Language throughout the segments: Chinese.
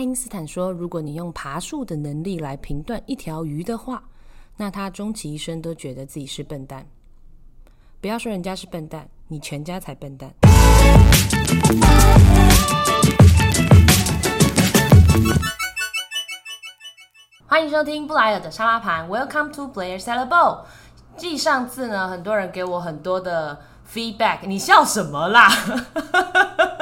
爱因斯坦说，如果你用爬树的能力来评断一条鱼的话，那他终其一生都觉得自己是笨蛋。不要说人家是笨蛋，你全家才笨蛋。欢迎收听布莱尔的沙拉盘，Welcome to Blair Salad Bowl。继上次呢，很多人给我很多的 feedback，你笑什么啦？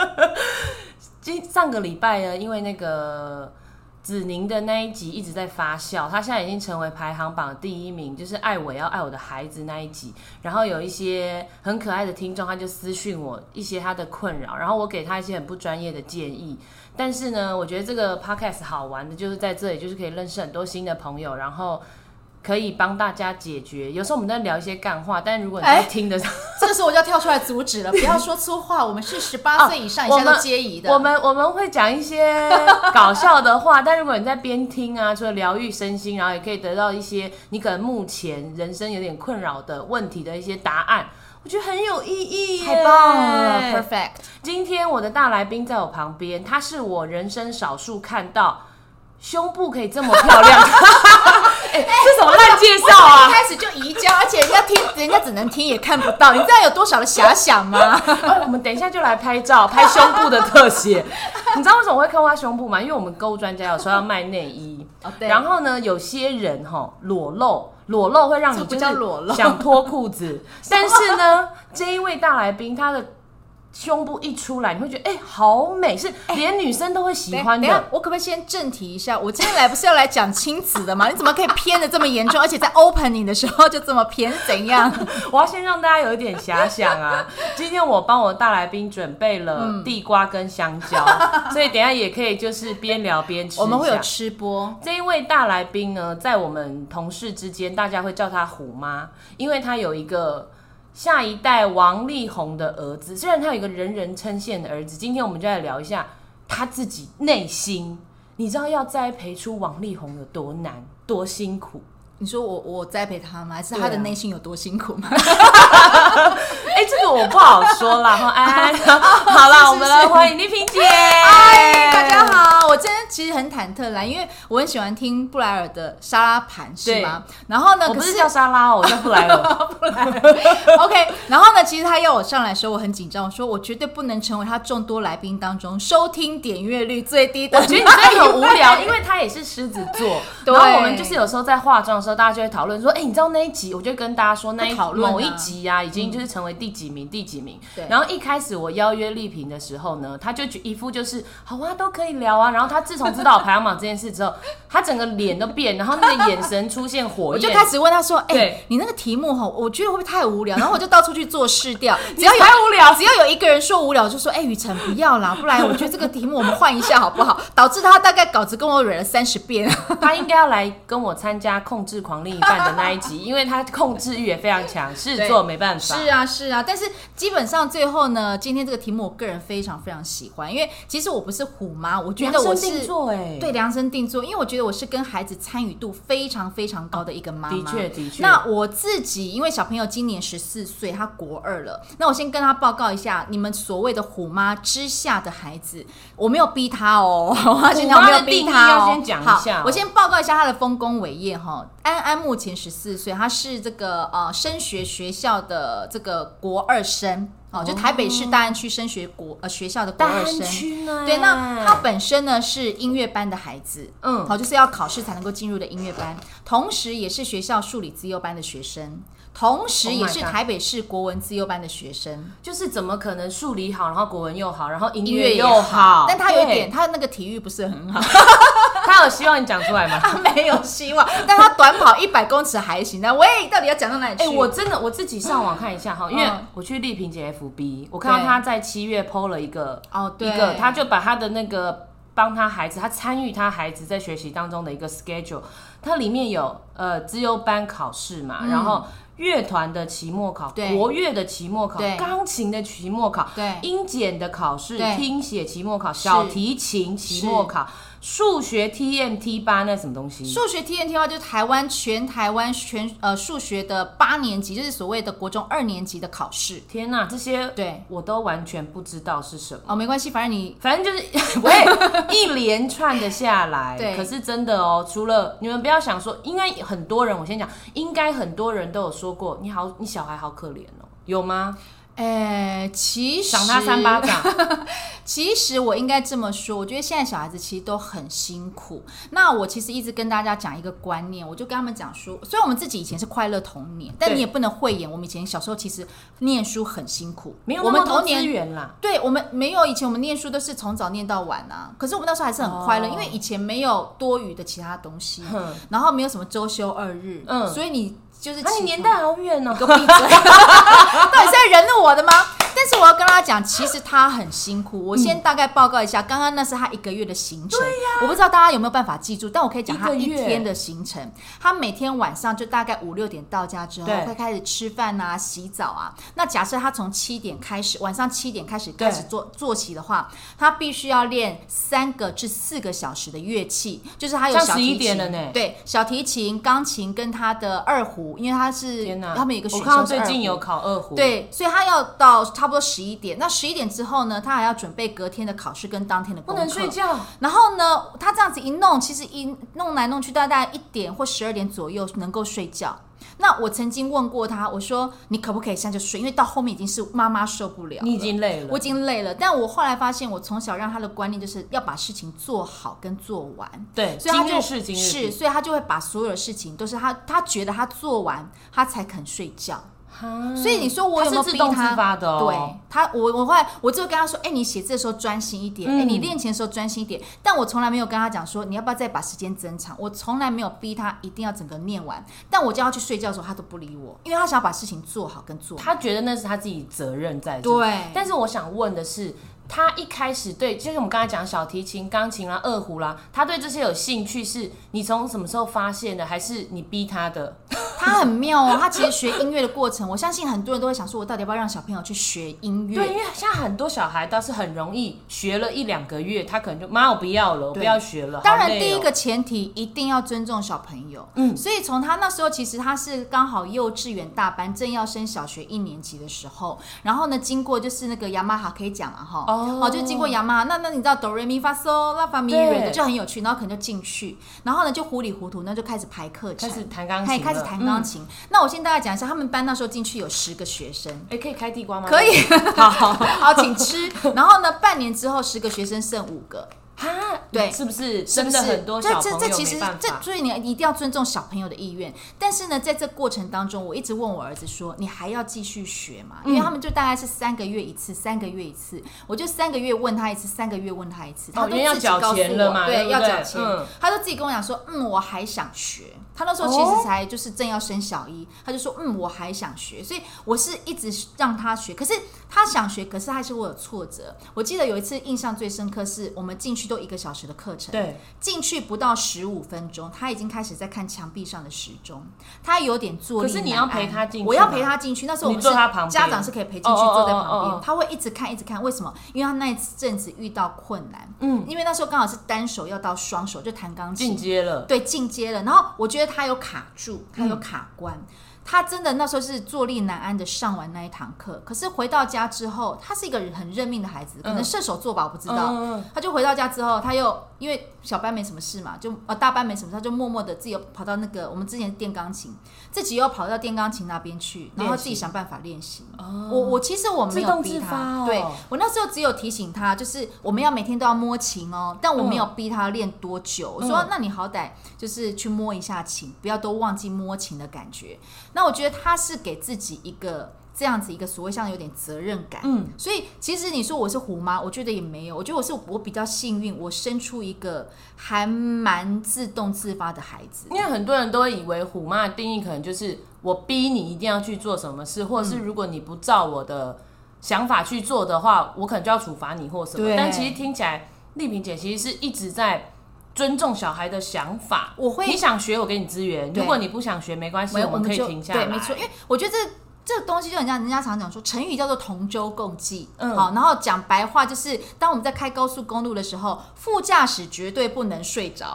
上个礼拜呢，因为那个子宁的那一集一直在发酵，他现在已经成为排行榜第一名，就是爱我要爱我的孩子那一集。然后有一些很可爱的听众，他就私讯我一些他的困扰，然后我给他一些很不专业的建议。但是呢，我觉得这个 podcast 好玩的就是在这里，就是可以认识很多新的朋友，然后可以帮大家解决。有时候我们在聊一些干话，但如果你在听的，这个时候我就要跳出来阻止了，不要说粗话，我们是十八岁以上以下都皆宜的。我们我们会讲一些搞笑的话，但如果你在边听啊，除了疗愈身心，然后也可以得到一些你可能目前人生有点困扰的问题的一些答案。我觉得很有意义，太棒了，perfect。今天我的大来宾在我旁边，他是我人生少数看到胸部可以这么漂亮。哎，这什么烂介绍啊！一开始就移交，而且人家听，人家只能听也看不到，你知道有多少的遐想吗？我们等一下就来拍照，拍胸部的特写。你知道为什么会看他胸部吗？因为我们购物专家有说要卖内衣，然后呢，有些人哈裸露。裸露会让你就是想脱裤子，但是呢，这一位大来宾他的胸部一出来，你会觉得哎，好美，是连女生都会喜欢的。我可不可以先正题一下？我今天来不是要来讲亲子的吗？你怎么可以偏的这么严重？而且在 opening 的时候就这么偏，怎样？我要先让大家有一点遐想啊。今天我帮我大来宾准备了地瓜跟香蕉，所以等下也可以就是边聊边吃。我们会有吃播。这一位大来宾呢，在我们同事之间，大家会叫他虎妈，因为他有一个。下一代王力宏的儿子，虽然他有一个人人称羡的儿子，今天我们就来聊一下他自己内心。你知道要栽培出王力宏有多难、多辛苦？你说我我栽培他吗？还是他的内心有多辛苦吗？哎，这个我不好说了哈。哎，好了，我们来欢迎丽萍姐。其实很忐忑啦，因为我很喜欢听布莱尔的沙拉盘，是吗？然后呢，我不是叫沙拉哦，我叫布莱尔。布莱尔。OK。然后呢，其实他要我上来的时候，我很紧张，我说我绝对不能成为他众多来宾当中收听点阅率最低的。我觉得你真的很无聊，因为他也是狮子座。然后我们就是有时候在化妆的时候，大家就会讨论说：“哎，你知道那一集？”我就跟大家说，那一某一集呀，已经就是成为第几名，第几名。对。然后一开始我邀约丽萍的时候呢，他就一副就是好啊，都可以聊啊。然后他自从知道排行榜这件事之后，他整个脸都变，然后那个眼神出现火焰。我就开始问他说：“哎，你那个题目哈，我觉得会不会太无聊？”然后我就到处去做试调，只要有无聊，只要有一个人说无聊，就说：“哎，雨辰不要啦，不然我觉得这个题目我们换一下好不好？”导致他大概稿子跟我蕊了三十遍。他应该要来跟我参加控制狂另一半的那一集，因为他控制欲也非常强，狮子座没办法。是啊，是啊，但是基本上最后呢，今天这个题目我个人非常非常喜欢，因为其实我不是虎妈，我觉得我是。对量身定做，因为我觉得我是跟孩子参与度非常非常高的一个妈妈。的确，的确。那我自己，因为小朋友今年十四岁，他国二了。那我先跟他报告一下，你们所谓的虎妈之下的孩子，我没有逼他哦。虎妈的定义要先讲一下。我先报告一下他的丰功伟业哈。安安目前十四岁，他是这个呃升学学校的这个国二生。哦，就台北市大安区升学国呃学校的国二生，对，那他本身呢是音乐班的孩子，嗯，好，就是要考试才能够进入的音乐班，同时也是学校数理资优班的学生。同时，也是台北市国文自优班的学生，就是怎么可能数理好，然后国文又好，然后音乐又好？但他有一点，他那个体育不是很好。他有希望你讲出来吗？他没有希望，但他短跑一百公尺还行。那喂，到底要讲到哪里去？哎，我真的我自己上网看一下哈，因为我去丽萍姐 FB，我看到他在七月 PO 了一个哦，一个，他就把他的那个帮他孩子，他参与他孩子在学习当中的一个 schedule，它里面有呃自优班考试嘛，然后。乐团的期末考、对。国乐的期末考对、钢琴的期末考、对。音检的考试、听写期末考、小提琴期末考、数学 TMT 八那什么东西？数学的话，就是台湾全台湾全呃数学的八年级，就是所谓的国中二年级的考试。天哪，这些对，我都完全不知道是什么。哦，没关系，反正你反正就是 我也一连串的下来，对可是真的哦，除了你们不要想说，应该很多人，我先讲，应该很多人都有说过，你好，你小孩好可怜哦，有吗？哎，其实赏他三巴掌，其实我应该这么说，我觉得现在小孩子其实都很辛苦。那我其实一直跟大家讲一个观念，我就跟他们讲说，虽然我们自己以前是快乐童年，但你也不能讳言，我们以前小时候其实念书很辛苦，没有我们童年资。源啦。对我们没有以前我们念书都是从早念到晚啊，可是我们那时候还是很快乐，哦因为以前没有多余的其他东西，哼，然后没有什么周休二日，嗯所以你就是啊，你年代好远哦。给我闭嘴！到底是在人怒我的吗？但是我要跟大家讲，其实他很辛苦。我先大概报告一下，刚刚那是他一个月的行程，我不知道大家有没有办法记住，但我可以讲他一天的行程。他每天晚上就大概五六点到家之后，对。会开始吃饭啊、洗澡啊。那假设他从七点开始，晚上七点开始开始做做起的话，他必须要练三个至四个小时的乐器，就是他有像11小提琴。点了呢。对，小提琴、钢琴跟他的二胡，因为他是他们有一个我看到选修是二胡。最近有考二胡，，对，所以他要到差不多十一点。那十一点之后呢，他还要准备隔天的考试跟当天的不功课。能睡觉。然后呢，他这样子一弄，其实一弄来弄去，大概一点或十二点左右能够睡觉。那我曾经问过他，我说你可不可以现在就睡？因为到后面已经是妈妈受不了了，你已经累了，我已经累了。但我后来发现，我从小让他的观念就是要把事情做好跟做完。对，所以他就今日事今日是，所以他就会把所有的事情都是他，他觉得他做完，他才肯睡觉。哈所以你说我有没有逼他？对他，我我后来我就跟他说，哎、你写字的时候专心一点，哎、嗯你练琴的时候专心一点。但我从来没有跟他讲说，你要不要再把时间增长？我从来没有逼他一定要整个念完。但我叫他去睡觉的时候，他都不理我，因为他想要把事情做好跟做好。他觉得那是他自己责任在这。对但是我想问的是，他一开始对，就是我们刚才讲小提琴、钢琴啦、二胡啦，他对这些有兴趣，是你从什么时候发现的，还是你逼他的？他很妙哦，他其实学音乐的过程，我相信很多人都会想说，我到底要不要让小朋友去学音乐？对，因为现在很多小孩倒是很容易学了一两个月，他可能就妈我不要了，我不要学了。当然，哦第一个前提一定要尊重小朋友。嗯所以从他那时候，其实他是刚好幼稚园大班，正要升小学一年级的时候，然后呢，经过就是那个雅马哈可以讲嘛哈，哦就经过雅马哈，那那你知道哆瑞咪发嗦拉发咪对瑞的就很有趣，然后可能就进去，然后呢就糊里糊涂，那就开始排课程，开始弹钢琴，开始弹钢琴。那我先大概讲一下，他们班那时候进去有十个学生。嗯。哎、可以开地瓜吗？可以，好好好，请吃。然后呢，半年之后，十个学生剩五个，哈，对是不是是不是真的很多这这小朋友这其实？这所以你一定要尊重小朋友的意愿。但是呢，在这过程当中，我一直问我儿子说：“你还要继续学吗？”嗯因为他们就大概是三个月一次，三个月一次，我就三个月问他一次，三个月问他一次，他都要自己告诉缴钱了嘛对对要缴钱嗯。他都自己跟我讲说：“嗯，我还想学。”他那时候其哦实才就是正要升小一，他就说：“嗯，我还想学。”所以我是一直让他学，可是他想学，可是还是会有挫折。我记得有一次印象最深刻，是我们进去都一个小时的课程，对，进去不到十五分钟，他已经开始在看墙壁上的时钟，他有点坐立可是你要陪他进去我要陪他进去。那时候我你们是坐他旁边家长是可以陪进去，坐在旁边他会一直看一直看。为什么？因为他那一阵子遇到困难，嗯，因为那时候刚好是单手要到双手，就弹钢进琴，阶了。对，进阶了。然后我觉得他有卡住，他嗯有卡关。他真的那时候是坐立难安的上完那一堂课，可是回到家之后，他是一个很认命的孩子，可能嗯射手座吧，我不知道。嗯他就回到家之后，他又因为小班没什么事嘛，就呃大班没什么事，他就默默的自己又跑到那个我们之前电钢琴，自己又跑到电钢琴那边去，然后自己想办法练习。哦我我其实我没有逼他，对我那时候只有提醒他，就是我们要每天都要摸琴哦，但我没有嗯逼他练多久。我说，那你好歹就是去摸一下琴，不要都忘记摸琴的感觉。那我觉得他是给自己一个这样子一个所谓像有点责任感，嗯，所以其实你说我是虎妈，我觉得也没有，我觉得我是我比较幸运，我生出一个还蛮自动自发的孩子因。为很多人都会以为虎妈的定义可能就是我逼你一定要去做什么事，或者嗯是如果你不照我的想法去做的话，我可能就要处罚你或什么。但其实听起来，丽萍姐其实是一直在尊重小孩的想法。我会你想学，我给你资源；如果你不想学，没关系，我们可以停下来。对，没错，因为我觉得这。这个东西就很像人家常讲说，成语叫做同舟共济，嗯。好，然后讲白话就是，当我们在开高速公路的时候，副驾驶绝对不能睡着，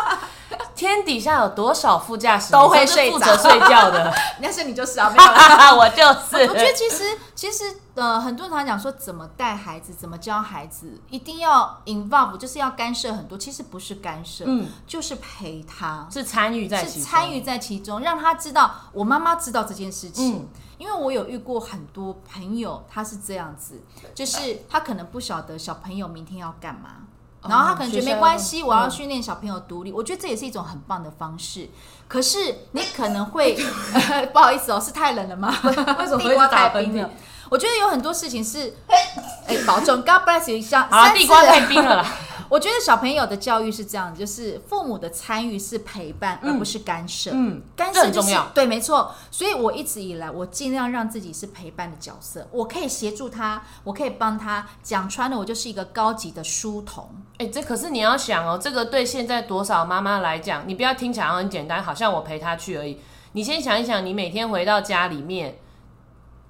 天底下有多少副驾驶都会睡着负责睡觉的？但是你就是啊，没有啦。我就是。我觉得其实其实呃，很多人常讲说怎么带孩子，怎么教孩子，一定要 involve，就是要干涉很多。其实不是干涉，嗯，就是陪他，是参与在其中，是参与在其中，让他知道我妈妈知道这件事情。嗯因为我有遇过很多朋友，他是这样子，就是他可能不晓得小朋友明天要干嘛。哦然后他可能觉得没关系，我要训练小朋友独立，我觉得这也是一种很棒的方式。可是你可能会 不好意思哦，是太冷了吗？为 为什么会地瓜打冰了？我觉得有很多事情是，哎，保重，God bless you 一下。好了，三次地瓜太冰了啦。我觉得小朋友的教育是这样，就是父母的参与是陪伴，而不是干涉。嗯，干涉就是很重要对，没错。所以我一直以来，我尽量让自己是陪伴的角色，我可以协助他，我可以帮他。讲穿了，我就是一个高级的书童。哎、这可是你要想哦，这个对现在多少妈妈来讲，你不要听起来很简单，好像我陪他去而已。你先想一想，你每天回到家里面，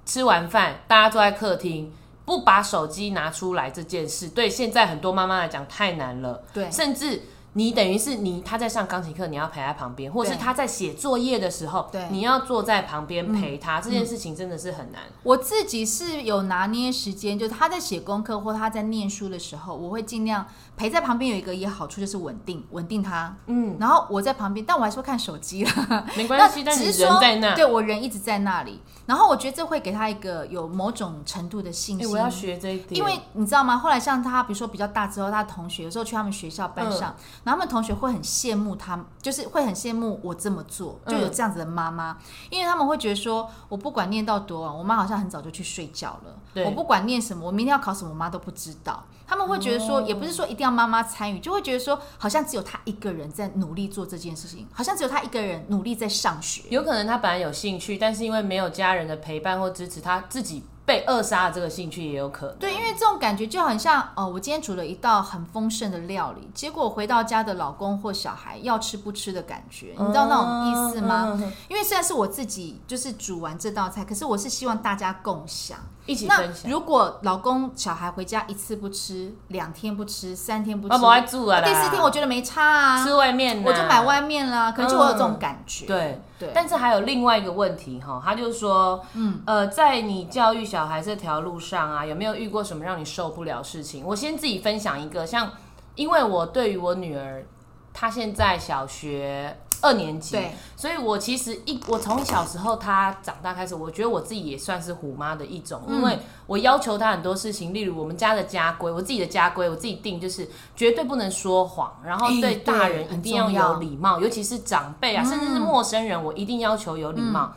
吃完饭，大家坐在客厅，不把手机拿出来这件事，对现在很多妈妈来讲太难了。对甚至你等于是你他在上钢琴课，你要陪在旁边，或是他在写作业的时候你要坐在旁边陪他，这件事情真的是很难。我自己是有拿捏时间，就是他在写功课或他在念书的时候，我会尽量陪在旁边。有一个也好处就是稳定，稳定他。嗯，然后我在旁边，但我还是会看手机啦。没关系，但只是说人在那。对我人一直在那里。然后我觉得这会给他一个有某种程度的信哎、心。我要学这一点，因为你知道吗？后来像他，比如说比较大之后，他的同学有时候去他们学校班上，嗯然后他们同学会很羡慕他，就是会很羡慕我这么做，就有这样子的妈妈，因为他们会觉得说，我不管念到多晚，我妈好像很早就去睡觉了。我不管念什么，我明天要考什么，我妈都不知道。他们会觉得说，哦也不是说一定要妈妈参与，就会觉得说，好像只有他一个人在努力做这件事情，好像只有他一个人努力在上学。有可能他本来有兴趣，但是因为没有家人的陪伴或支持，他自己被扼杀的这个兴趣也有可能。对，因为这种感觉就很像哦，我今天煮了一道很丰盛的料理，结果回到家的老公或小孩要吃不吃的感觉，你知道那种意思吗？嗯？嗯嗯因为虽然是我自己就是煮完这道菜，可是我是希望大家共享。一起那分享。如果老公小孩回家一次不吃，两天不吃，三天不吃，我不爱住啊，第四天我觉得没差啊，吃外面呐，我就买外面啦，可能就会有这种感觉。对。对，但是还有另外一个问题哈，他就说，嗯，呃，在你教育小孩这条路上啊，有没有遇过什么让你受不了事情？我先自己分享一个，像因为我对于我女儿，她现在小学二年级，对，所以我其实一我从小时候他长大开始，我觉得我自己也算是虎妈的一种，因为我要求他很多事情，例如我们家的家规，我自己的家规我自己定，就是绝对不能说谎，然后哎对大人一定要有礼貌，尤其是长辈啊，甚至是嗯陌生人，我一定要求有礼貌。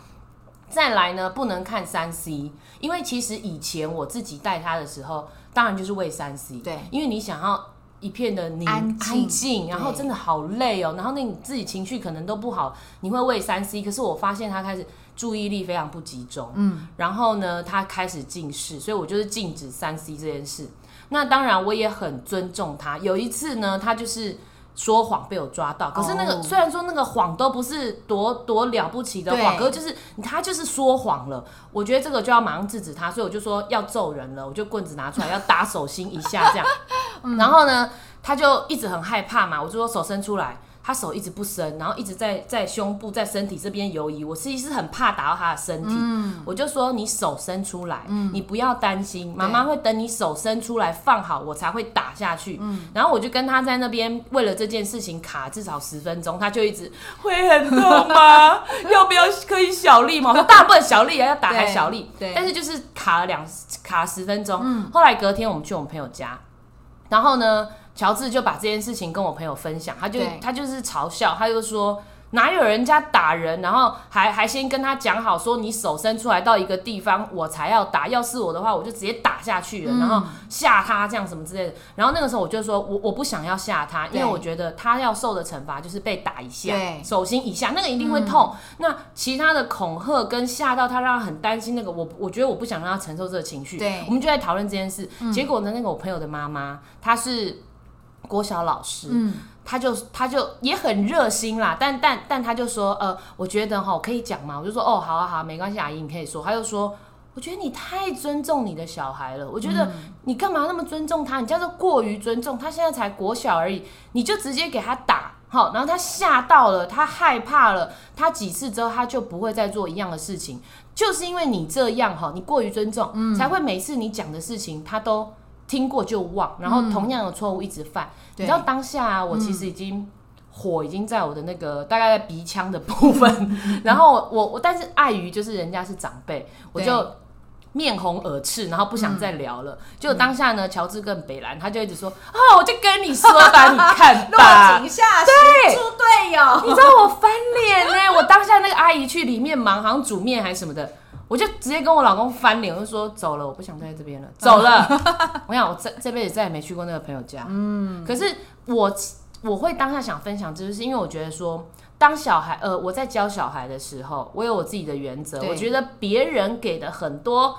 再来呢，不能看三 C，因为其实以前我自己带他的时候，当然就是为三 C，对。因为你想要一片的宁安静静，然后真的好累哦，然后那你自己情绪可能都不好，你会喂三 C，可是我发现他开始注意力非常不集中，嗯，然后呢，他开始近视，所以我就是禁止三 C 这件事。那当然我也很尊重他，有一次呢，他就是。说谎被我抓到，可是那个、哦虽然说那个谎都不是多多了不起的谎，可是就是他就是说谎了。我觉得这个就要马上制止他，所以我就说要揍人了，我就棍子拿出来要打手心一下这样。然后呢，他就一直很害怕嘛，我就说手伸出来。他手一直不伸，然后一直在在胸部、在身体这边游移。我其实是很怕打到他的身体，我就说你手伸出来，你不要担心，妈妈会等你手伸出来放好，我才会打下去。然后我就跟他在那边为了这件事情卡至少十分钟，他就一直会很痛吗？要不要可以小力吗？我说当然不能小力啊，要打还小力。对但是就是卡了两卡十分钟。后来隔天我们去我们朋友家，然后呢，乔治就把这件事情跟我朋友分享，他就他就是嘲笑，他就说。哪有人家打人，然后还还先跟他讲好，说你手伸出来到一个地方，我才要打。要是我的话，我就直接打下去了，然后吓他这样什么之类的。然后那个时候我就说，我我不想要吓他，因为我觉得他要受的惩罚就是被打一下，手心一下，那个一定会痛。那其他的恐吓跟吓到他，让他很担心，那个我我觉得我不想让他承受这个情绪。对我们就在讨论这件事。结果呢，那个我朋友的妈妈，她是国小老师，嗯，他就他就也很热心啦，但但但他就说，呃，我觉得哈，我可以讲嘛？我就说，哦，好啊好，没关系，阿姨你可以说。他就说，我觉得你太尊重你的小孩了，我觉得你干嘛那么尊重他？你叫做过于尊重他，现在才国小而已，你就直接给他打。好，然后他吓到了，他害怕了，他几次之后他就不会再做一样的事情，就是因为你这样哈，你过于尊重，才会每次你讲的事情他都听过就忘，然后同样的错误一直犯。你知道当下啊我其实已经火已经在我的那个大概在鼻腔的部分，然后我我但是碍于就是人家是长辈，我就。面红耳赤，然后不想再聊了。就当下呢，乔治跟北兰他就一直说：“啊，我就跟你说吧，你看吧，落井下石，猪队友。”你知道我翻脸呢？我当下那个阿姨去里面忙，好像煮面还是什么的，我就直接跟我老公翻脸，我就说：“走了，我不想待在这边了，走了。”我想我这这辈子再也没去过那个朋友家。嗯，可是我我会当下想分享，就是因为我觉得说。当小孩，呃，我在教小孩的时候，我有我自己的原则。我觉得别人给的很多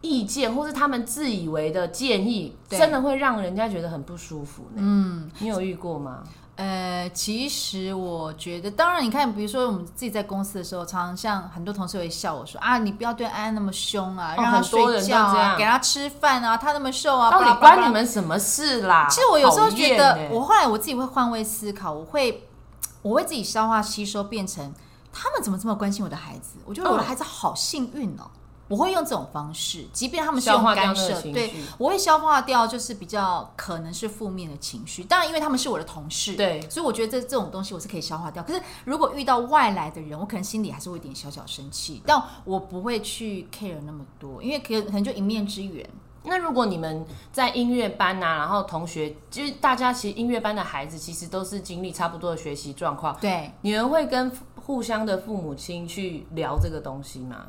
意见，或是他们自以为的建议，真的会让人家觉得很不舒服。嗯，你有遇过吗？呃，其实我觉得，当然，你看，比如说我们自己在公司的时候，常常像很多同事会笑我说：“啊，你不要对安安那么凶啊，让他睡觉啊，给他吃饭啊，他那么瘦啊，到底关你们什么事啦？”其实我有时候觉得，我后来我自己会换位思考，我会。我会自己消化吸收，变成他们怎么这么关心我的孩子？我觉得我的孩子好幸运哦！我会用这种方式，即便他们是用干涉，对，我会消化掉，就是比较可能是负面的情绪。当然，因为他们是我的同事，对，所以我觉得这这种东西我是可以消化掉。可是如果遇到外来的人，我可能心里还是会有点小小生气，但我不会去 care 那么多，因为可可能就一面之缘。那如果你们在音乐班呐，然后同学就是大家其实音乐班的孩子其实都是经历差不多的学习状况，对，你们会跟互相的父母亲去聊这个东西吗？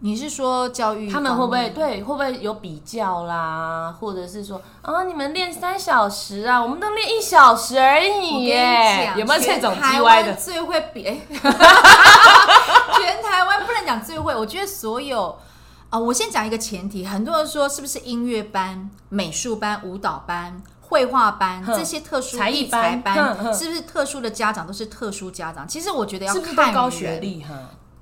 你是说教育他们会不会对会不会有比较啦，或者是说啊你们练三小时啊，我们都练一小时而已耶，有没有这种叽歪的？最会比，全台湾不能讲最会，我觉得所有。啊，我先讲一个前提，很多人说是不是音乐班、美术班、舞蹈班、绘画班这些特殊才艺班，是不是特殊的家长都是特殊家长？其实我觉得要看高学历哈，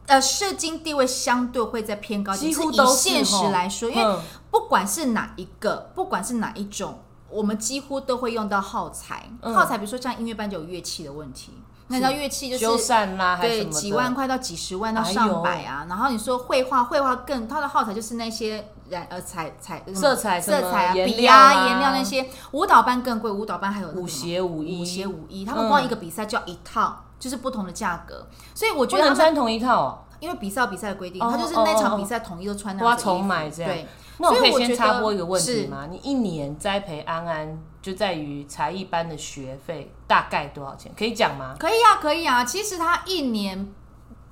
呃，社经地位相对会在偏高，几乎都现实来说，因为不管是哪一个，不管是哪一种，我们几乎都会用到耗材。耗材，比如说像音乐班就有乐器的问题。那叫乐器就是修缮啦，对，几万块到几十万到上百啊。然后你说绘画，绘画更它的耗材就是那些染呃彩彩色彩色彩啊笔啊颜料那些。舞蹈班更贵，舞蹈班还有舞鞋舞衣，舞鞋舞衣，他们光一个比赛就要一套，就是不同的价格。所以我觉得不能穿同一套，因为比赛比赛的规定，他就是那场比赛统一都穿那要重买这样。对。那我可以先插播一个问题吗？你一年栽培安安就在于才艺班的学费大概多少钱？可以讲吗？可以啊，可以啊。其实他一年。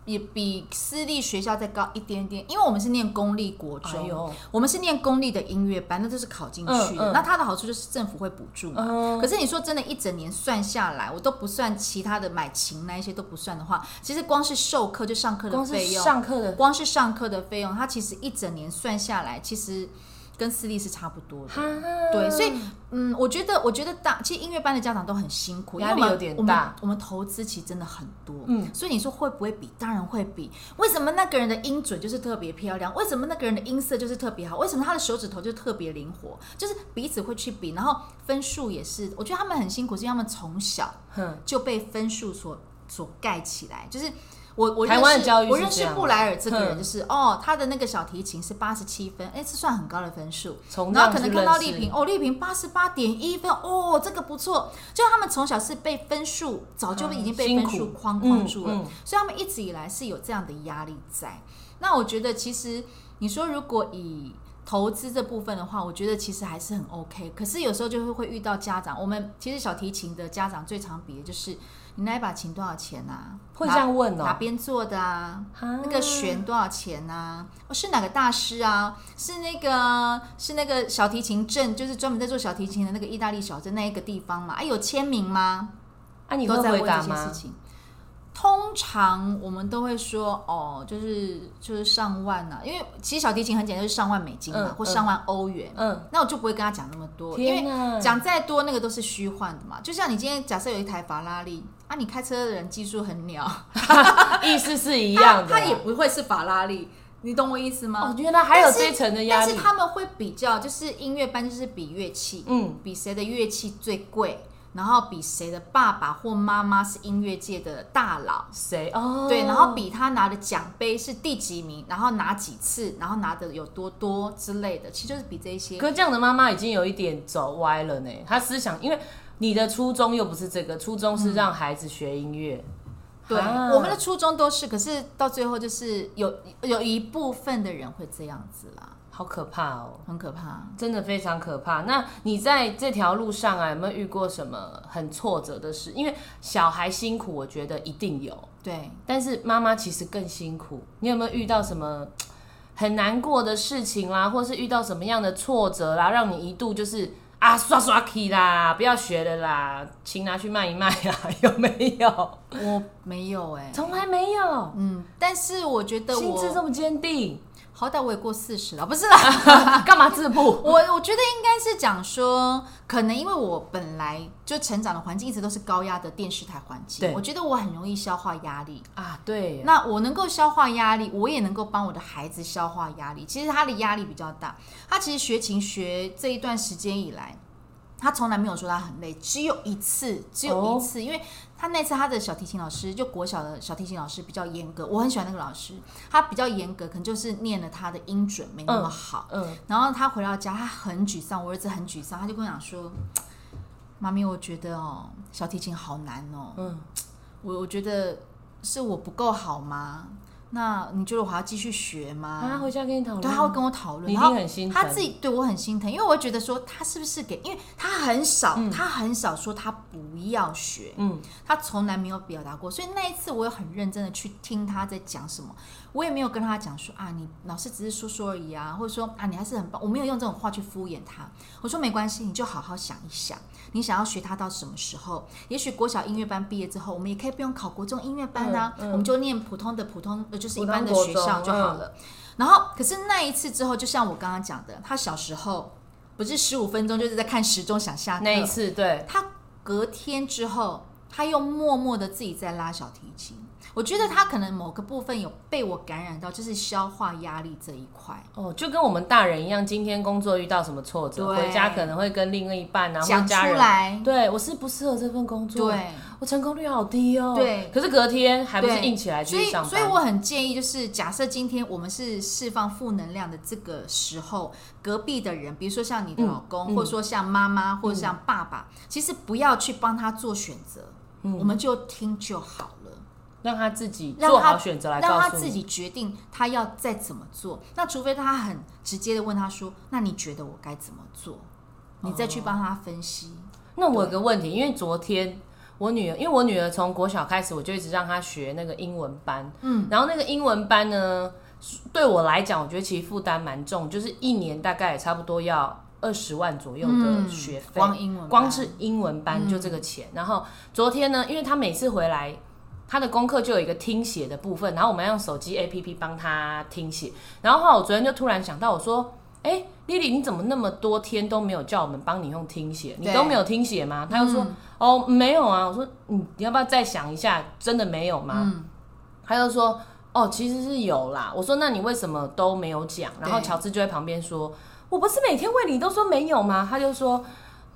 也比私立学校再高一点点，因为我们是念公立国中，我们是念公立的音乐班，那都是考进去的。那它的好处就是政府会补助嘛。可是你说真的，一整年算下来，我都不算其他的买琴那一些都不算的话，其实光是授课就上课的费用，上课的光是上课的费用，它其实一整年算下来，其实。跟私立是差不多的，对，所以嗯，我觉得，我觉得大，其实音乐班的家长都很辛苦，压力有点大。我们投资其实真的很多，嗯，所以你说会不会比？当然会比。为什么那个人的音准就是特别漂亮？为什么那个人的音色就是特别好？为什么他的手指头就特别灵活？就是彼此会去比，然后分数也是。我觉得他们很辛苦，是因为他们从小就被分数所所盖起来，就是。我我认识我认识布莱尔这个人，就是哦，他的那个小提琴是八十七分，哎，这算很高的分数。然后可能看到丽萍，哦，丽萍八十八点一分，哦，这个不错。就他们从小是被分数早就已经被分数框框住了，所以他们一直以来是有这样的压力在。那我觉得其实你说如果以投资这部分的话，我觉得其实还是很 OK。可是有时候就会会遇到家长，我们其实小提琴的家长最常比的就是你那一把琴多少钱啊？会这样问哦？哪边做的啊？那个弦多少钱啊？是哪个大师啊？是那个是那个小提琴镇，就是专门在做小提琴的那个意大利小镇那一个地方嘛？哎，有签名吗？啊，你会回答吗？通常我们都会说哦，就是就是上万啊，因为其实小提琴很简单，就是上万美金嘛，嗯或上万欧元。嗯，那我就不会跟他讲那么多，因为讲再多那个都是虚幻的嘛。就像你今天假设有一台法拉利啊，你开车的人技术很鸟，意思是一样的啦，他也不会是法拉利，你懂我意思吗？我觉得还有这一层的压力但力，是他们会比较，就是音乐班就是比乐器，嗯，比谁的乐器最贵，然后比谁的爸爸或妈妈是音乐界的大佬。谁哦，对，然后比他拿的奖杯是第几名，然后拿几次，然后拿的有多多之类的，其实就是比这些。可这样的妈妈已经有一点走歪了呢。她思想，因为你的初衷又不是这个，初衷是让孩子学音乐。对，啊我们的初衷都是，可是到最后就是有有一部分的人会这样子啦，好可怕哦，很可怕。真的非常可怕。那你在这条路上啊，有没有遇过什么很挫折的事？因为小孩辛苦，我觉得一定有，对，但是妈妈其实更辛苦。你有没有遇到什么 很难过的事情啦，或是遇到什么样的挫折啦，让你一度就是啊刷刷 key 啦，不要学了啦，琴拿去卖一卖啊？有没有？我没有哎、从来没有，嗯，但是我觉得我心智这么坚定，好歹我也过四十了，不是啦，干嘛自曝？我我觉得应该是讲说，可能因为我本来就成长的环境一直都是高压的电视台环境，我觉得我很容易消化压力。啊，对，那我能够消化压力，我也能够帮我的孩子消化压力。其实他的压力比较大，他其实学琴学这一段时间以来，他从来没有说他很累，只有一次，只有一次，因为他那次他的小提琴老师，就国小的小提琴老师比较严格，我很喜欢那个老师，他比较严格，可能就是念了他的音准没那么好，嗯，然后他回到家，他很沮丧，我儿子很沮丧，他就跟我讲说：“妈咪，我觉得哦，小提琴好难哦，嗯，我我觉得是我不够好吗？那你觉得我还要继续学他啊？”回家跟你讨论，对，他会跟我讨论，然后他自己对我很心疼，因为我会觉得说他是不是给，因为他很少，他很少说他不要学，嗯，他从来没有表达过，所以那一次我有很认真的去听他在讲什么，我也没有跟他讲说啊，你老师只是说说而已啊，或者说啊，你还是很棒，我没有用这种话去敷衍他。我说没关系，你就好好想一想，你想要学他到什么时候？也许国小音乐班毕业之后，我们也可以不用考国中音乐班啊，嗯嗯我们就念普通的普通呃，就是一般的学校就好了。然后，可是那一次之后，就像我刚刚讲的，他小时候不是十五分钟就是在看时钟想下课，那一次，对，他隔天之后，他又默默的自己在拉小提琴。我觉得他可能某个部分有被我感染到，就是消化压力这一块，哦，就跟我们大人一样，今天工作遇到什么挫折，回家可能会跟另一半啊或讲出家人，来。对我是不适合这份工作，对，我成功率好低哦，对可是隔天还不是硬起来继所以续上班，所以我很建议，就是假设今天我们是释放负能量的这个时候，隔壁的人，比如说像你的老公，嗯或者说像妈妈，或者像爸爸，其实不要去帮他做选择，嗯我们就听就好了。让他自己做好选择来让告诉你。他自己决定他要再怎么做。那除非他很直接的问他说：“那你觉得我该怎么做？”你再去帮他分析。那我有个问题，因为昨天我女儿，因为我女儿从国小开始，我就一直让她学那个英文班，嗯，然后那个英文班呢，对我来讲，我觉得其实负担蛮重，就是一年大概也差不多要二十万左右的学费，嗯光英文光是英文班就这个钱。然后昨天呢，因为她每次回来。她的功课就有一个听写的部分，然后我们要用手机 APP 帮他听写。然后后来我昨天就突然想到，我说：“哎、丽丽，你怎么那么多天都没有叫我们帮你用听写？你都没有听写吗？”他又说：“哦，没有啊。”我说：“你你要不要再想一下？真的没有吗？”嗯他又说：“哦，其实是有啦。”我说：“那你为什么都没有讲？”然后乔治就在旁边说：“我不是每天问你都说没有吗？”他就说：“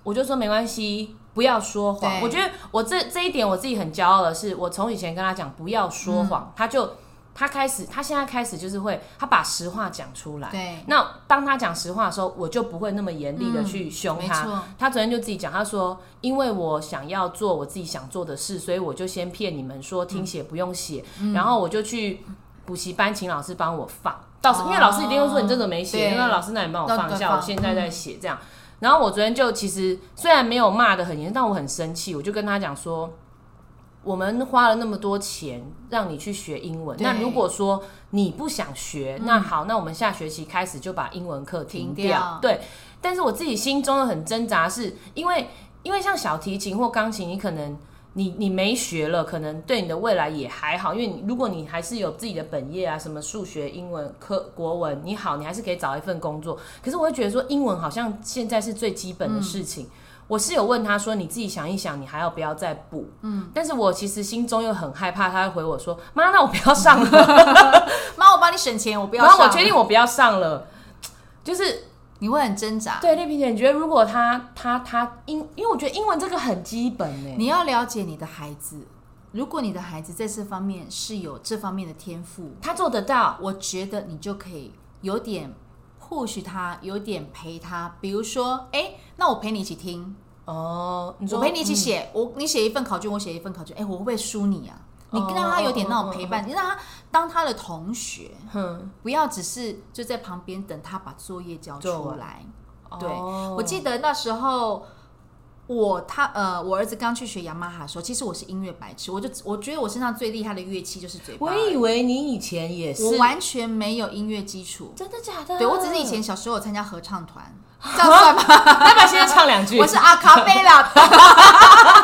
我就说没关系，不要说谎。”我觉得我这这一点我自己很骄傲的是，我从以前跟他讲不要说嗯谎，他就他开始，他现在开始就是会，他把实话讲出来。对，那当他讲实话的时候，我就不会那么严厉的去凶他。他昨天就自己讲，他说：“因为我想要做我自己想做的事，所以我就先骗你们说听写不用写，嗯然后我就去补习班请老师帮我放。到因为老师一定会说你这个没写，对那老师那你帮我放一下，我现在在写这样。然后我昨天就其实虽然没有骂的很严，但我很生气，我就跟他讲说。我们花了那么多钱让你去学英文，那如果说你不想学，那好，那我们下学期开始就把英文课停停掉。对，但是我自己心中又很挣扎是，因为因为像小提琴或钢琴，你可能你你没学了，可能对你的未来也还好，因为你如果你还是有自己的本业啊，什么数学、英文、科、国文，你好，你还是可以找一份工作。可是我会觉得说，英文好像现在是最基本的事情。我是有问他说，你自己想一想，你还要不要再补？嗯，但是我其实心中又很害怕，他会回我说，妈，那我不要上了，妈，我帮你省钱，我不要。然后我决定我不要上了，就是你会很挣扎。对，丽萍姐，你觉得如果他他他英，因为我觉得英文这个很基本呢，你要了解你的孩子，如果你的孩子在这方面是有这方面的天赋，他做得到，我觉得你就可以有点。或许他有点陪他，比如说，哎，那我陪你一起听哦，我陪你一起写，我你写一份考卷，我写一份考卷，哎，我会不会输你啊？你让他有点那种陪伴，你让他当他的同学，不要只是就在旁边等他把作业交出来。对，我记得那时候。我他呃，我儿子刚去学雅马哈的时候，其实我是音乐白痴，我就我觉得我身上最厉害的乐器就是嘴巴。我以为你以前也是，我完全没有音乐基础，真的假的？对我只是以前小时候有参加合唱团，这样算吗？要不要现在唱两句？我是阿卡贝拉。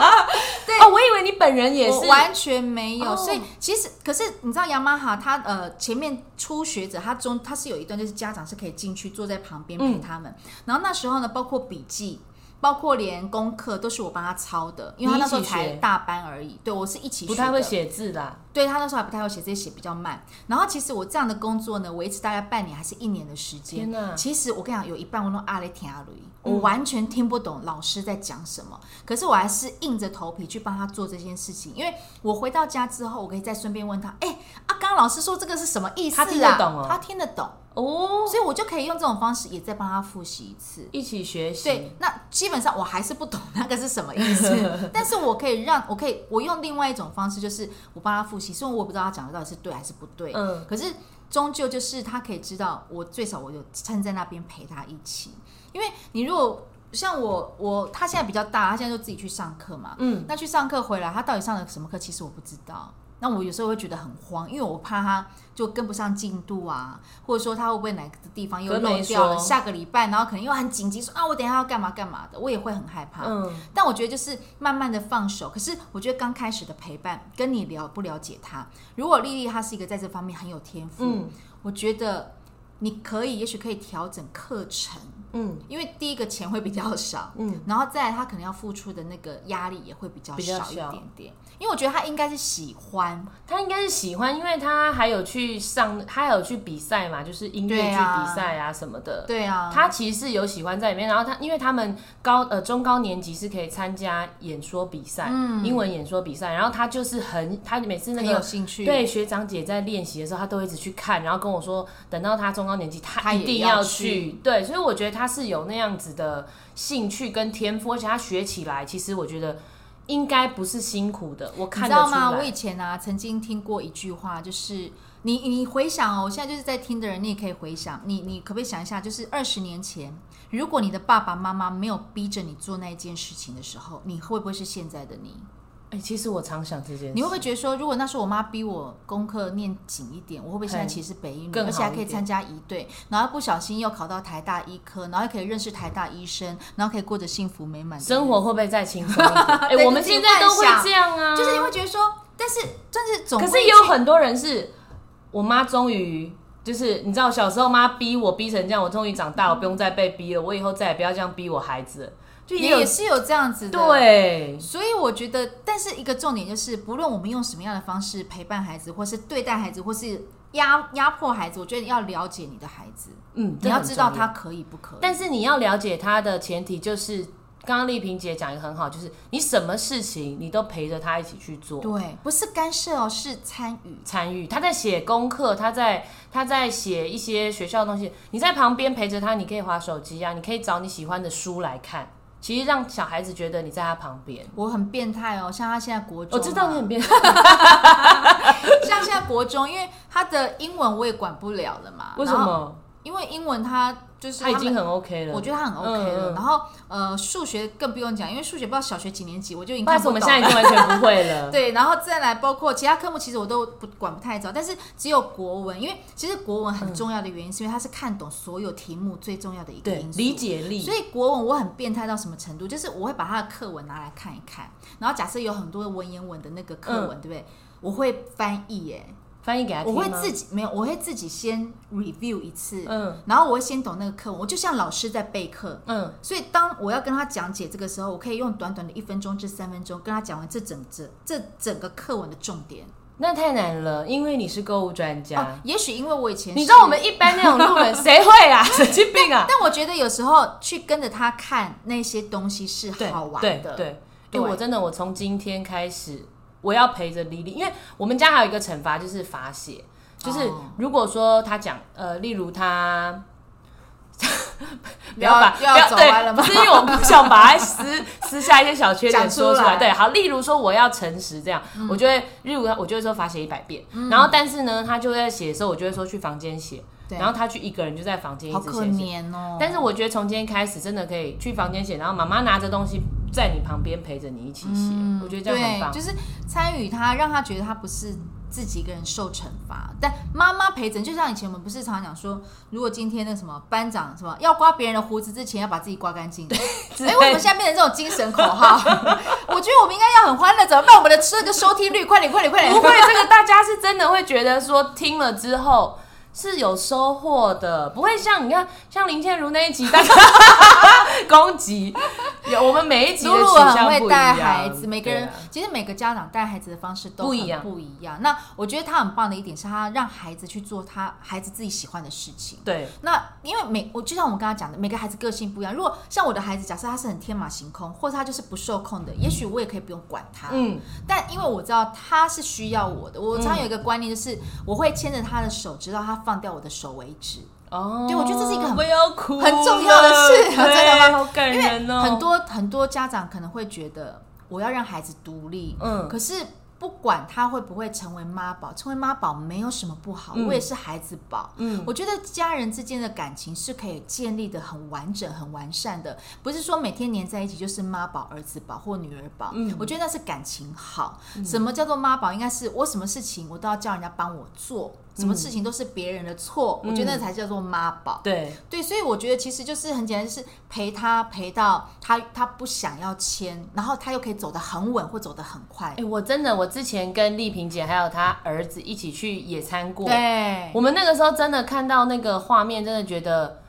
我以为你本人也是，完全没有。所以其实，可是你知道雅马哈，他呃前面初学者，他中他是有一段就是家长是可以进去坐在旁边陪他们，然后那时候呢，包括笔记。包括连功课都是我帮他抄的，因为他那时候才大班而已。对我是一起不太会写字的，对他那时候还不太会写字，写比较慢。然后其实我这样的工作呢，维持大概半年还是一年的时间。其实我跟你讲，有一半我都阿雷听阿雷，我完全听不懂老师在讲什么。可是我还是硬着头皮去帮他做这件事情，因为我回到家之后，我可以再顺便问他：哎，阿刚老师说这个是什么意思啊？他听得懂哦，他听得懂。哦，所以我就可以用这种方式，也再帮他复习一次，一起学习。对，那基本上我还是不懂那个是什么意思，但是我可以让我可以我用另外一种方式，就是我帮他复习，虽然我不知道他讲的到底是对还是不对，嗯，可是终究就是他可以知道，我最少我有站在那边陪他一起。因为你如果像我，我他现在比较大，他现在就自己去上课嘛，嗯，那去上课回来，他到底上了什么课，其实我不知道。那我有时候会觉得很慌，因为我怕他就跟不上进度啊，或者说他会不会哪个地方又漏掉了？下个礼拜，然后可能又很紧急说啊，我等下要干嘛干嘛的，我也会很害怕。嗯，但我觉得就是慢慢的放手。可是我觉得刚开始的陪伴，跟你了不了解他，如果丽丽她是一个在这方面很有天赋，我觉得你可以，也许可以调整课程。嗯，因为第一个钱会比较少，嗯，然后再来他可能要付出的那个压力也会比较少一点点。因为我觉得他应该是喜欢，他应该是喜欢，因为他还有去上，他还有去比赛嘛，就是音乐剧比赛啊什么的。对啊，他其实是有喜欢在里面。然后他，因为他们高呃中高年级是可以参加演说比赛，英文演说比赛。然后他就是很，他每次那个有兴趣，对学长姐在练习的时候，他都一直去看，然后跟我说，等到他中高年级，他一定要去。对，所以我觉得他是有那样子的兴趣跟天赋，而且他学起来，其实我觉得。应该不是辛苦的，我看知道吗？我以前啊，曾经听过一句话，就是你你回想哦，我现在就是在听的人，你也可以回想，你你可不可以想一下，就是二十年前，如果你的爸爸妈妈没有逼着你做那一件事情的时候，你会不会是现在的你？其实我常想这件事，你会不会觉得说，如果那时候我妈逼我功课念紧一点，我会不会现在其实北医女，而且还可以参加一队，然后不小心又考到台大医科，然后又可以认识台大医生，然后可以过着幸福美满生活，会不会再轻松一点？哎，我们现在都会这样啊，就是你会觉得说，但是但是总，可是也有很多人是，我妈终于就是你知道，小时候妈逼我逼成这样，我终于长大，我不用再被逼了，我以后再也不要这样逼我孩子。就也是有这样子的，对，所以我觉得，但是一个重点就是，不论我们用什么样的方式陪伴孩子，或是对待孩子，或是压压迫孩子，我觉得要了解你的孩子，嗯，你要知道他可以不可以。但是你要了解他的前提就是，刚刚丽萍姐讲的很好，就是你什么事情你都陪着他一起去做，对，不是干涉哦，是参与参与。他在写功课，他在他在写一些学校的东西，你在旁边陪着他，你可以划手机啊，你可以找你喜欢的书来看。其实让小孩子觉得你在他旁边，我很变态哦。像他现在国中，我知道你很变态。像现在国中，因为他的英文我也管不了了嘛。为什么？因为英文他。就是他他已经很 OK 了。我觉得他很 OK 了。然后呃，数学更不用讲，因为数学不知道小学几年级我就已经不好意思，我们现在已经完全不会了。对，然后再来包括其他科目，其实我都不管不太着，但是只有国文，因为其实国文很重要的原因，是因为它是看懂所有题目最重要的一个对因，素。理解力。所以国文我很变态到什么程度？就是我会把他的课文拿来看一看，然后假设有很多文言文的那个课文，对不对？我会翻译耶，翻译给他听吗我会自己没有，我会自己先 review 一次，嗯然后我会先懂那个课文，我就像老师在备课。嗯，所以当我要跟他讲解这个时候，我可以用短短的一分钟至三分钟跟他讲完这整这这整个课文的重点。那太难了，因为你是购物专家。哦，也许因为我以前是你知道我们一般那种路人谁会啊？神经病啊！但我觉得有时候去跟着他看那些东西是对好玩的。对对，对因为我真的，我从今天开始，我要陪着莉莉，因为我们家还有一个惩罚就是罚写，就是哦如果说他讲呃，例如他。不要把不要对，不是因为我不想把他私私下一些小缺点说出来。对，好，例如说我要诚实这样，我就会，例如我就会说罚写一百遍，然后但是呢，他就在写的时候，我就会说去房间写，然后他去一个人就在房间一直写写。怜哦。但是我觉得从今天开始，真的可以去房间写，然后妈妈拿着东西在你旁边陪着你一起写，我觉得这样很棒。对，就是参与他，让他觉得他不是自己一个人受惩罚，但妈妈陪着。就像以前我们不是常常讲说，如果今天那什么班长什么要刮别人的胡子之前，要把自己刮干净。哎、为什么现在变成这种精神口号？我觉得我们应该要很欢乐，怎么办？我们的这个收听率，快点，快点，快点！不会，这个大家是真的会觉得说听了之后是有收获的，不会像你看像林倩如那一集，大家 攻击，有我们每一集的露露很会带孩子，每个人、啊其实每个家长带孩子的方式都很不一样不一样。那我觉得他很棒的一点是他让孩子去做他孩子自己喜欢的事情。对那因为每我就像我们刚刚讲的，每个孩子个性不一样。如果像我的孩子，假设他是很天马行空，或者他就是不受控的，也许我也可以不用管他。嗯，但因为我知道他是需要我的，我常常有一个观念，就是我会牵着他的手，直到他放掉我的手为止。哦，对我觉得这是一个很我要哭很重要的事真的吗对好感人哦，很多很多家长可能会觉得，我要让孩子独立，嗯可是不管他会不会成为妈宝，成为妈宝没有什么不好，嗯我也是孩子宝。嗯我觉得家人之间的感情是可以建立的很完整、很完善的，不是说每天黏在一起就是妈宝、儿子宝或女儿宝。嗯我觉得那是感情好。什么叫做妈宝？应该是我什么事情我都要叫人家帮我做，什么事情都是别人的错，我觉得那才叫做妈宝。对对，所以我觉得其实就是很简单，就是陪他陪到他他不想要签，然后他又可以走得很稳或走得很快哎、。我真的，我之前跟丽萍姐还有她儿子一起去野餐过，对，我们那个时候真的看到那个画面，真的觉得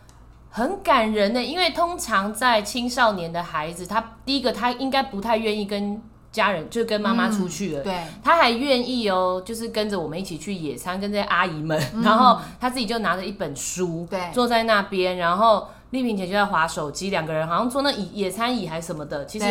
很感人呢。因为通常在青少年的孩子，他第一个他应该不太愿意跟家人，就跟妈妈出去了。对，他还愿意哦，就是跟着我们一起去野餐，跟这些阿姨们，嗯。然后他自己就拿着一本书，对。坐在那边，然后丽萍姐就在划手机，两个人好像坐那野野餐椅还是什么的，其实，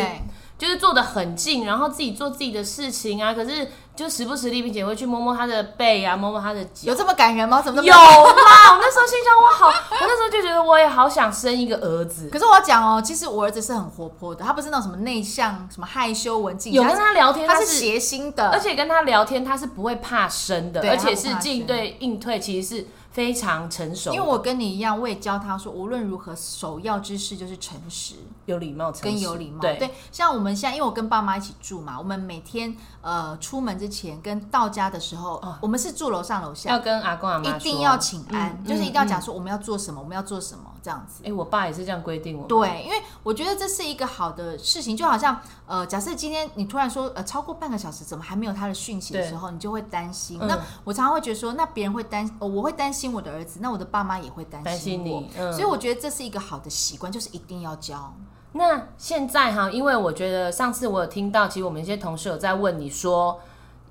就是坐的很近，然后自己做自己的事情啊。可是就时不时丽萍姐会去摸摸她的背啊，摸摸她的脚。有这么感人吗？怎么有那么？啦！我那时候心想，我好，我那时候就觉得我也好想生一个儿子。可是我要讲哦，其实我儿子是很活泼的，他不是那种什么内向、什么害羞、文静，有跟他聊天，他是谐星的，而且跟他聊天，他是不会怕生的，而且是进对应退，其实是非常成熟，因为我跟你一样，我也教他说，无论如何，首要之事就是诚实。有礼貌，诚跟有礼貌。对，像我们现在，因为我跟爸妈一起住嘛，我们每天呃出门之前跟到家的时候，我们是住楼上楼下。要，跟阿公阿妈一定要请安，嗯就是一定要嗯。讲说我们要做什么，我们要做什么这样子。哎、我爸也是这样规定我。对，因为我觉得这是一个好的事情，就好像呃，假设今天你突然说呃超过半个小时怎么还没有他的讯息的时候，你就会担心。嗯那我常常会觉得说，那别人会担，呃我会担心我的儿子，那我的爸妈也会担担心心我你，嗯所以我觉得这是一个好的习惯，就是一定要教。那现在哈，因为我觉得上次我有听到，其实我们一些同事有在问你说，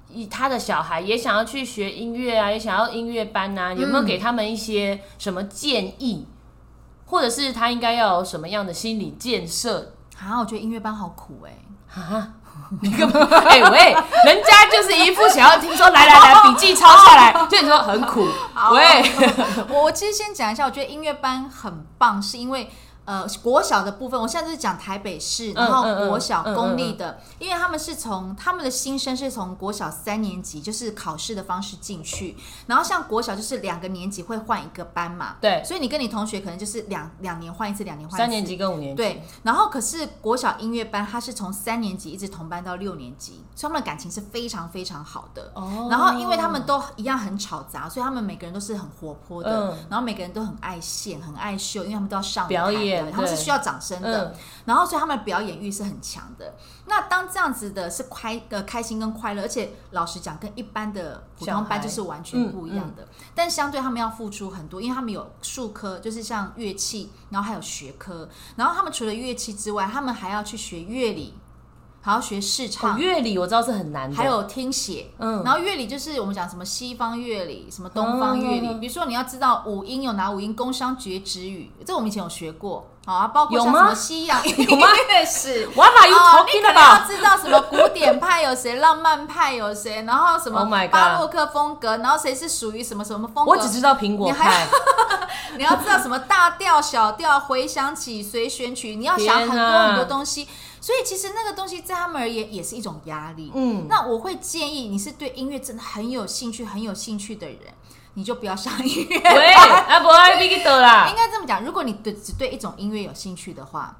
以他的小孩也想要去学音乐啊，也想要音乐班啊，有没有嗯给他们一些什么建议，或者是他应该要有什么样的心理建设？啊，我觉得音乐班好苦哎、啊，你干嘛？哎、喂，人家就是一副想要听说，来来来，笔记抄下来，就你说很苦。喂，我我其实先讲一下，我觉得音乐班很棒，是因为呃，国小的部分，我现在就是讲台北市，然后国小公立的，因为他们是从他们的新生是从国小三年级就是考试的方式进去，然后像国小就是两个年级会换一个班嘛，对，所以你跟你同学可能就是两两年换一次，两年换三年级跟五年级，对，然后可是国小音乐班他是从三年级一直同班到六年级，所以他们的感情是非常非常好的。哦，然后因为他们都一样很吵杂，所以他们每个人都是很活泼的，然后每个人都很爱现，很爱秀，因为他们都要上表演。他们是需要掌声的，然后所以他们的表演欲是很强的。那当这样子的是开呃开心跟快乐，而且老实讲，跟一般的普通班就是完全不一样的。但相对他们要付出很多，因为他们有数科，就是像乐器，然后还有学科。然后他们除了乐器之外，他们还要去学乐理。还要学视唱乐理，我知道是很难的。还有听写，嗯，然后乐理就是我们讲什么西方乐理，什么东方乐理。比如说你要知道五音有哪五音，宫商角徵羽，这我们以前有学过。好啊，包括像什么西洋 音乐史，我把有头听的吧。要知道什么古典派有谁，浪漫派有谁，然后什么巴洛克风格，然后谁是属于什么什么风格？我只知道苹果派。你 要知道什么大调、小调、回想起、随选曲，你要想很多很多东西。所以其实那个东西在他们而言也是一种压力。嗯，那我会建议你是对音乐真的很有兴趣、很有兴趣的人，你就不要上音乐。不爱比得啦。应该这么讲，如果你对只对一种音乐有兴趣的话，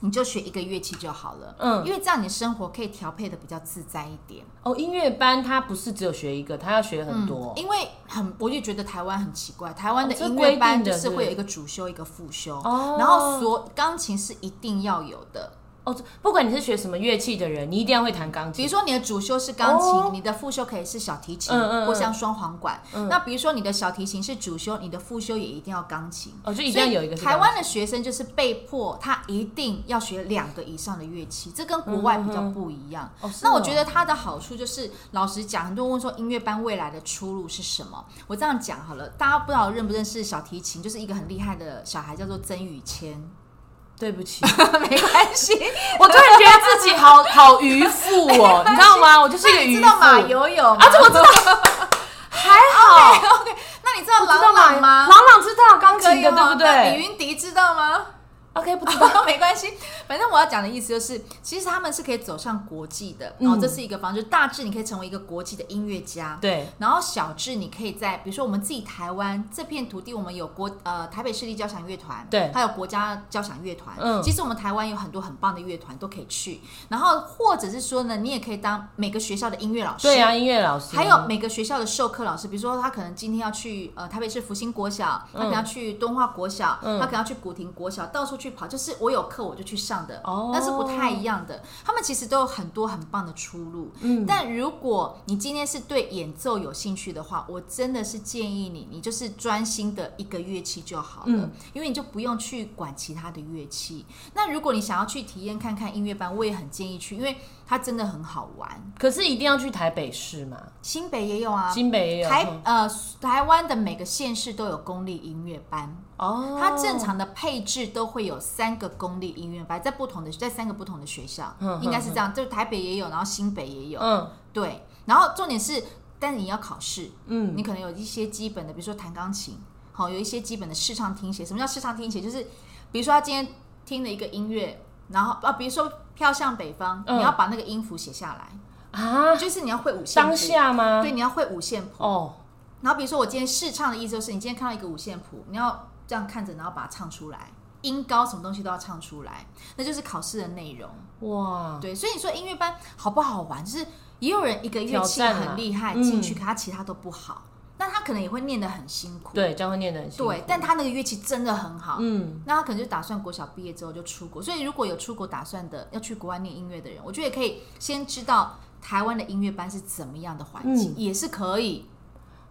你就学一个乐器就好了。嗯，因为这样你生活可以调配的比较自在一点。哦，音乐班它不是只有学一个，它要学很多。因为很，我就觉得台湾很奇怪，台湾的音乐班就是会有一个主修一个副修，然后所钢琴是一定要有的。哦，不管你是学什么乐器的人，你一定要会弹钢琴。比如说你的主修是钢琴，你的副修可以是小提琴，或像双簧管。那比如说你的小提琴是主修，你的副修也一定要钢琴。哦，就一定要有一个。台湾的学生就是被迫他一定要学两个以上的乐器，这跟国外比较不一样。那我觉得它的好处就是，老实讲，很多人问说音乐班未来的出路是什么？我这样讲好了，大家不知道认不认识小提琴，就是一个很厉害的小孩，叫做曾宇谦。对不起，没关系。我突然觉得自己好好愚夫哦，你知道吗？我就是一个渔夫。知道马游泳啊？这我知道，还好。OK，那你知道朗朗吗？朗朗知道钢琴的，对不对？李云迪知道吗？OK，不知道 没关系，反正我要讲的意思就是，其实他们是可以走上国际的。然后这是一个方式，大致你可以成为一个国际的音乐家。对。然后小智你可以在，比如说我们自己台湾这片土地，我们有国呃台北市立交响乐团，对，还有国家交响乐团。嗯。其实我们台湾有很多很棒的乐团都可以去。然后或者是说呢，你也可以当每个学校的音乐老师。对啊，音乐老师。还有每个学校的授课老师，比如说他可能今天要去呃台北市福星国小，他可能要去敦化国小，他可能要去古亭国小，到处去跑。就是我有。课我就去上的，哦，那是不太一样的。他们其实都有很多很棒的出路。嗯，但如果你今天是对演奏有兴趣的话，我真的是建议你，你就是专心的一个乐器就好了，因为你就不用去管其他的乐器。那如果你想要去体验看看音乐班，我也很建议去，因为它真的很好玩。可是一定要去台北市吗？新北也有啊，新北也有。台呃，台湾的每个县市都有公立音乐班。哦，它正常的配置都会有三个公立音乐班，在不同的在三个不同的学校，嗯应该是这样。就台北也有，然后新北也有。嗯，对。然后重点是，但是你要考试，嗯，你可能有一些基本的，比如说弹钢琴，好，有一些基本的视唱听写。什么叫视唱听写？就是比如说他今天听了一个音乐，然后啊，比如说飘向北方，你要把那个音符写下来啊，就是你要会五线谱。当下吗？对，你要会五线谱。哦。然后比如说我今天试唱的意思就是，你今天看到一个五线谱，你要。这样看着，然后把它唱出来，音高什么东西都要唱出来，那就是考试的内容哇。对，所以你说音乐班好不好玩？就是也有人一个乐器很厉害进去，可他其他都不好，那他可能也会念得很辛苦。对，这样会念得很辛苦。对，但他那个乐器真的很好。嗯，那他可能就打算国小毕业之后就出国。所以如果有出国打算的，要去国外念音乐的人，我觉得也可以先知道台湾的音乐班是怎么样的环境，也是可以。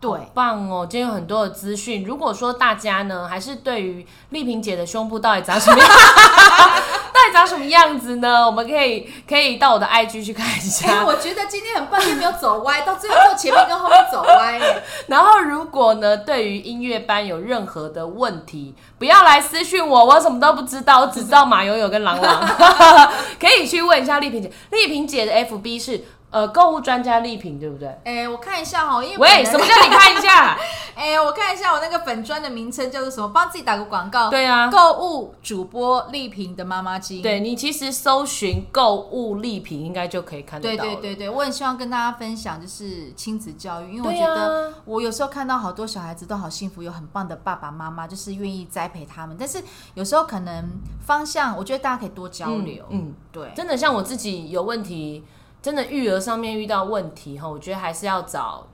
对，棒哦！今天有很多的资讯。如果说大家呢，还是对于丽萍姐的胸部到底长什么样，长什么样子呢？我们可以可以到我的 IG 去看一下。我觉得今天很棒，又没有走歪，到最后就前面跟后面走歪。然后，如果呢，对于音乐班有任何的问题，不要来私讯我，我什么都不知道，我只知道马友友跟朗朗，可以去问一下丽萍姐。丽萍姐的 FB 是。呃，购物专家丽萍对不对？哎，我看一下哈，因为喂，什么叫你看一下？哎，我看一下我那个粉砖的名称叫做什么，帮自己打个广告。对啊，购物主播丽萍的妈妈机。对你其实搜寻购物丽萍应该就可以看得到。对对对对，我很希望跟大家分享就是亲子教育，因为我觉得我有时候看到好多小孩子都好幸福，有很棒的爸爸妈妈，就是愿意栽培他们。但是有时候可能方向，我觉得大家可以多交流。嗯，对，真的像我自己有问题，真的育儿上面遇到问题哈，我觉得还是要找。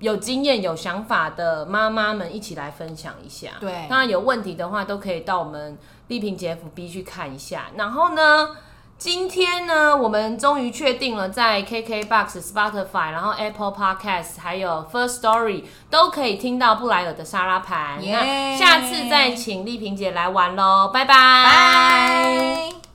有经验、有想法的妈妈们一起来分享一下。对，当然有问题的话，都可以到我们丽萍姐 FB 去看一下。然后呢，今天呢，我们终于确定了，在 KKBOX、Spotify、然后 Apple Podcast 还有 First Story 都可以听到布莱尔的沙拉盘。那下次再请丽萍姐来玩喽，拜拜。